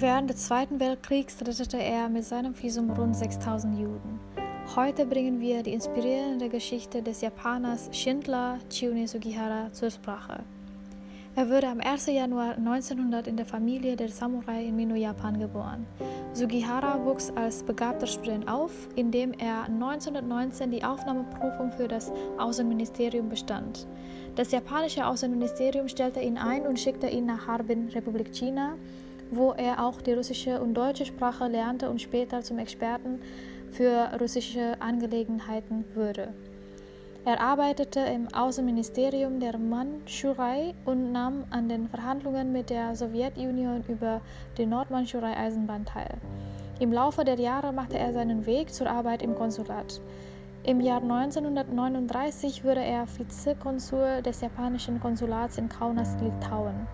Während des Zweiten Weltkriegs rettete er mit seinem Visum rund 6000 Juden. Heute bringen wir die inspirierende Geschichte des Japaners Schindler Chiune Sugihara zur Sprache. Er wurde am 1. Januar 1900 in der Familie der Samurai in Mino, Japan geboren. Sugihara wuchs als begabter Student auf, indem er 1919 die Aufnahmeprüfung für das Außenministerium bestand. Das japanische Außenministerium stellte ihn ein und schickte ihn nach Harbin, Republik China, wo er auch die russische und deutsche Sprache lernte und später zum Experten für russische Angelegenheiten wurde. Er arbeitete im Außenministerium der Mandschurei und nahm an den Verhandlungen mit der Sowjetunion über die Nordmandschurei-Eisenbahn teil. Im Laufe der Jahre machte er seinen Weg zur Arbeit im Konsulat. Im Jahr 1939 wurde er Vizekonsul des japanischen Konsulats in Kaunas, Litauen.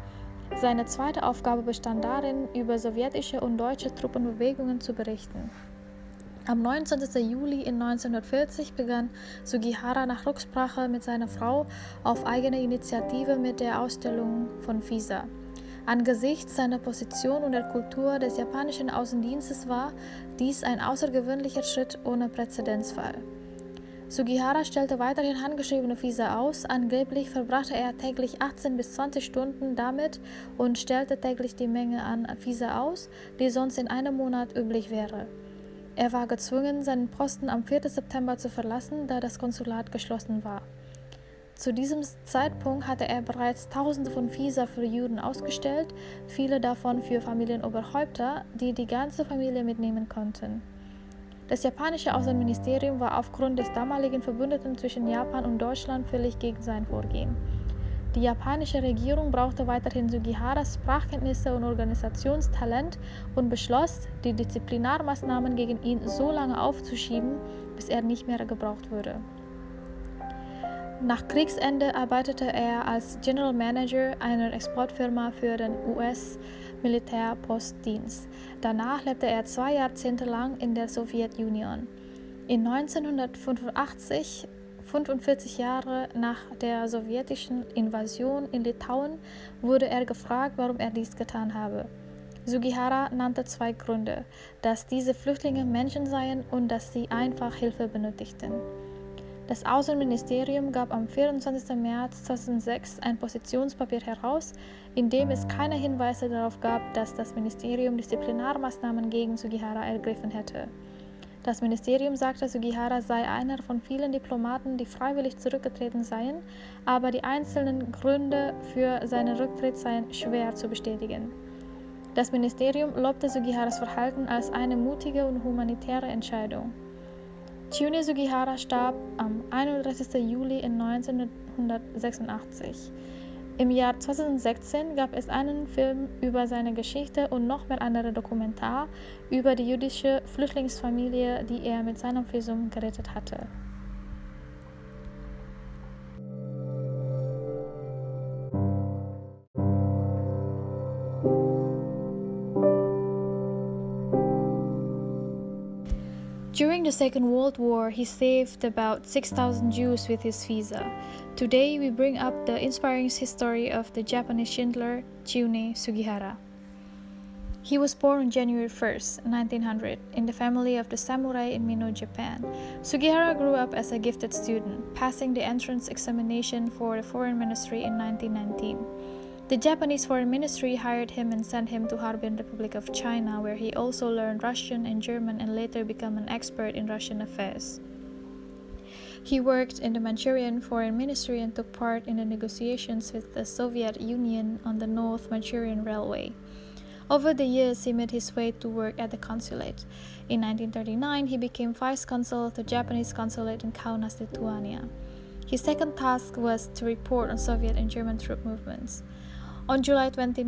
Seine zweite Aufgabe bestand darin, über sowjetische und deutsche Truppenbewegungen zu berichten. Am 19. Juli 1940 begann Sugihara nach Rücksprache mit seiner Frau auf eigene Initiative mit der Ausstellung von Visa. Angesichts seiner Position und der Kultur des japanischen Außendienstes war dies ein außergewöhnlicher Schritt ohne Präzedenzfall. Sugihara stellte weiterhin handgeschriebene Visa aus. Angeblich verbrachte er täglich 18 bis 20 Stunden damit und stellte täglich die Menge an Visa aus, die sonst in einem Monat üblich wäre. Er war gezwungen, seinen Posten am 4. September zu verlassen, da das Konsulat geschlossen war. Zu diesem Zeitpunkt hatte er bereits Tausende von Visa für Juden ausgestellt, viele davon für Familienoberhäupter, die die ganze Familie mitnehmen konnten. Das japanische Außenministerium war aufgrund des damaligen Verbündeten zwischen Japan und Deutschland völlig gegen sein Vorgehen. Die japanische Regierung brauchte weiterhin Sugiharas Sprachkenntnisse und Organisationstalent und beschloss, die Disziplinarmaßnahmen gegen ihn so lange aufzuschieben, bis er nicht mehr gebraucht würde. Nach Kriegsende arbeitete er als General Manager einer Exportfirma für den US-Militärpostdienst. Danach lebte er zwei Jahrzehnte lang in der Sowjetunion. In 1985, 45 Jahre nach der sowjetischen Invasion in Litauen, wurde er gefragt, warum er dies getan habe. Sugihara nannte zwei Gründe, dass diese Flüchtlinge Menschen seien und dass sie einfach Hilfe benötigten. Das Außenministerium gab am 24. März 2006 ein Positionspapier heraus, in dem es keine Hinweise darauf gab, dass das Ministerium Disziplinarmaßnahmen gegen Sugihara ergriffen hätte. Das Ministerium sagte, Sugihara sei einer von vielen Diplomaten, die freiwillig zurückgetreten seien, aber die einzelnen Gründe für seinen Rücktritt seien schwer zu bestätigen. Das Ministerium lobte Sugiharas Verhalten als eine mutige und humanitäre Entscheidung. Chiune Sugihara starb am 31. Juli 1986. Im Jahr 2016 gab es einen Film über seine Geschichte und noch mehr andere Dokumentar über die jüdische Flüchtlingsfamilie, die er mit seinem Visum gerettet hatte. During the Second World War, he saved about 6,000 Jews with his visa. Today, we bring up the inspiring history of the Japanese Schindler, Chiune Sugihara. He was born on January 1st, 1900, in the family of the samurai in Mino, Japan. Sugihara grew up as a gifted student, passing the entrance examination for the foreign ministry in 1919. The Japanese Foreign Ministry hired him and sent him to Harbin, Republic of China, where he also learned Russian and German and later became an expert in Russian affairs. He worked in the Manchurian Foreign Ministry and took part in the negotiations with the Soviet Union on the North Manchurian Railway. Over the years, he made his way to work at the consulate. In 1939, he became vice consul of the Japanese consulate in Kaunas, Lithuania. His second task was to report on Soviet and German troop movements. On July 29,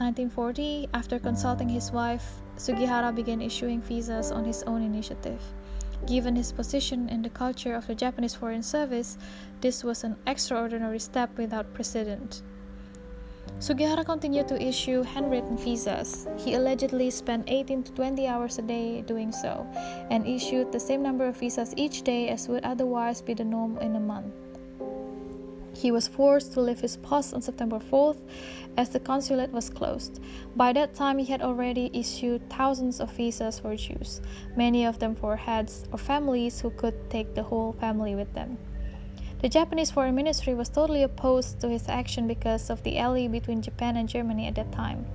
1940, after consulting his wife, Sugihara began issuing visas on his own initiative. Given his position in the culture of the Japanese Foreign Service, this was an extraordinary step without precedent. Sugihara continued to issue handwritten visas. He allegedly spent 18 to 20 hours a day doing so, and issued the same number of visas each day as would otherwise be the norm in a month. He was forced to leave his post on September 4th as the consulate was closed. By that time, he had already issued thousands of visas for Jews, many of them for heads or families who could take the whole family with them. The Japanese Foreign Ministry was totally opposed to his action because of the ally between Japan and Germany at that time.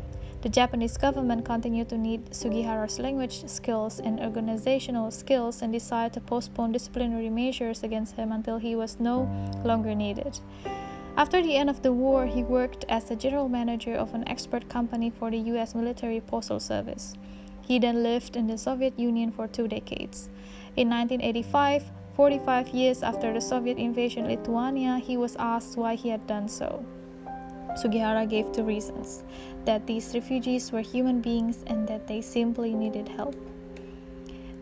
The Japanese government continued to need Sugihara's language skills and organizational skills and decided to postpone disciplinary measures against him until he was no longer needed. After the end of the war, he worked as the general manager of an export company for the US military postal service. He then lived in the Soviet Union for two decades. In 1985, 45 years after the Soviet invasion of Lithuania, he was asked why he had done so. Sugihara gave two reasons that these refugees were human beings and that they simply needed help.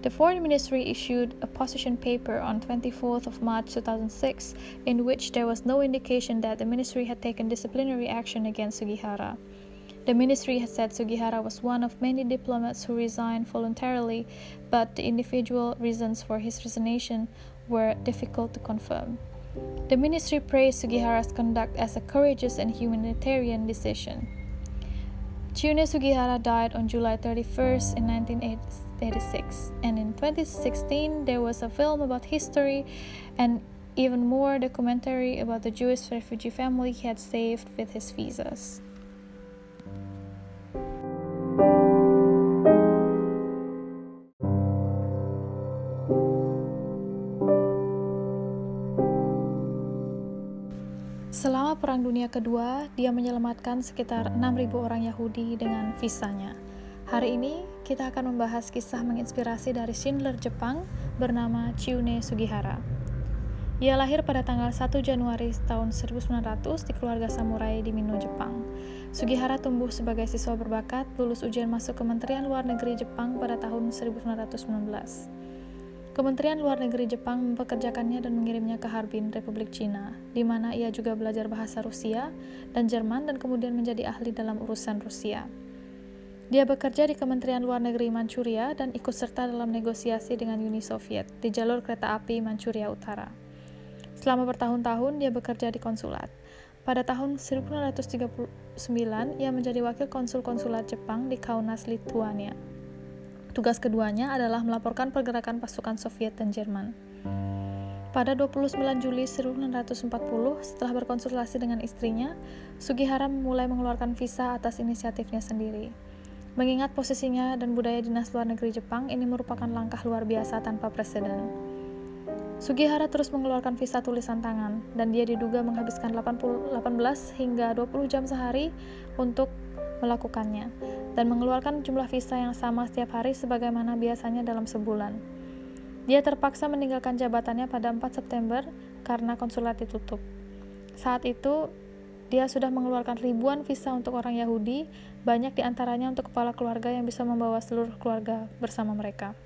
The Foreign Ministry issued a position paper on 24th of March 2006 in which there was no indication that the ministry had taken disciplinary action against Sugihara. The ministry had said Sugihara was one of many diplomats who resigned voluntarily, but the individual reasons for his resignation were difficult to confirm. The ministry praised Sugihara's conduct as a courageous and humanitarian decision. Chiune Sugihara died on July 31st in 1986, and in 2016 there was a film about history and even more documentary about the Jewish refugee family he had saved with his visas. Dunia Kedua, dia menyelamatkan sekitar 6.000 orang Yahudi dengan visanya. Hari ini, kita akan membahas kisah menginspirasi dari Schindler Jepang bernama Chiune Sugihara. Ia lahir pada tanggal 1 Januari tahun 1900 di keluarga samurai di Mino, Jepang. Sugihara tumbuh sebagai siswa berbakat, lulus ujian masuk Kementerian Luar Negeri Jepang pada tahun 1919. Kementerian Luar Negeri Jepang mempekerjakannya dan mengirimnya ke Harbin, Republik Cina, di mana ia juga belajar bahasa Rusia dan Jerman dan kemudian menjadi ahli dalam urusan Rusia. Dia bekerja di Kementerian Luar Negeri Manchuria dan ikut serta dalam negosiasi dengan Uni Soviet di jalur kereta api Manchuria Utara. Selama bertahun-tahun, dia bekerja di konsulat. Pada tahun 1939, ia menjadi wakil konsul konsulat Jepang di Kaunas, Lithuania. Tugas keduanya adalah melaporkan pergerakan pasukan Soviet dan Jerman. Pada 29 Juli 1940, setelah berkonsultasi dengan istrinya, Sugihara mulai mengeluarkan visa atas inisiatifnya sendiri. Mengingat posisinya dan budaya dinas luar negeri Jepang, ini merupakan langkah luar biasa tanpa presiden. Sugihara terus mengeluarkan visa tulisan tangan, dan dia diduga menghabiskan 80, 18 hingga 20 jam sehari untuk melakukannya dan mengeluarkan jumlah visa yang sama setiap hari sebagaimana biasanya dalam sebulan. Dia terpaksa meninggalkan jabatannya pada 4 September karena konsulat ditutup. Saat itu, dia sudah mengeluarkan ribuan visa untuk orang Yahudi, banyak di antaranya untuk kepala keluarga yang bisa membawa seluruh keluarga bersama mereka.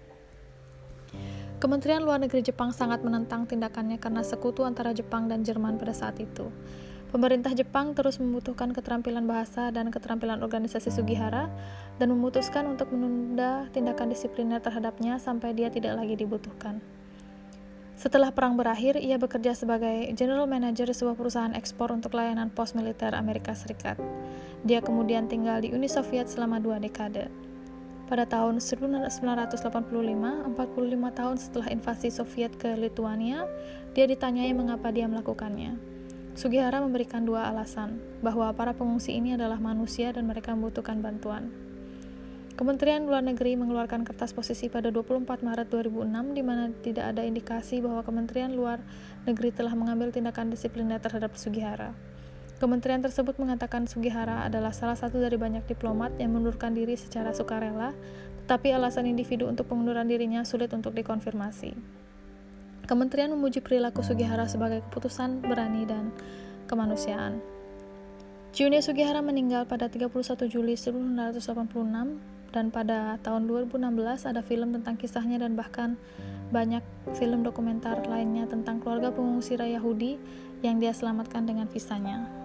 Kementerian Luar Negeri Jepang sangat menentang tindakannya karena sekutu antara Jepang dan Jerman pada saat itu. Pemerintah Jepang terus membutuhkan keterampilan bahasa dan keterampilan organisasi Sugihara dan memutuskan untuk menunda tindakan disipliner terhadapnya sampai dia tidak lagi dibutuhkan. Setelah perang berakhir, ia bekerja sebagai general manager sebuah perusahaan ekspor untuk layanan pos militer Amerika Serikat. Dia kemudian tinggal di Uni Soviet selama dua dekade. Pada tahun 1985, 45 tahun setelah invasi Soviet ke Lithuania, dia ditanyai mengapa dia melakukannya. Sugihara memberikan dua alasan, bahwa para pengungsi ini adalah manusia dan mereka membutuhkan bantuan. Kementerian Luar Negeri mengeluarkan kertas posisi pada 24 Maret 2006 di mana tidak ada indikasi bahwa Kementerian Luar Negeri telah mengambil tindakan disipliner terhadap Sugihara. Kementerian tersebut mengatakan Sugihara adalah salah satu dari banyak diplomat yang mengundurkan diri secara sukarela, tetapi alasan individu untuk pengunduran dirinya sulit untuk dikonfirmasi. Kementerian memuji perilaku Sugihara sebagai keputusan berani dan kemanusiaan. Juni Sugihara meninggal pada 31 Juli 1986 dan pada tahun 2016 ada film tentang kisahnya dan bahkan banyak film dokumenter lainnya tentang keluarga pengungsi Yahudi yang dia selamatkan dengan visanya.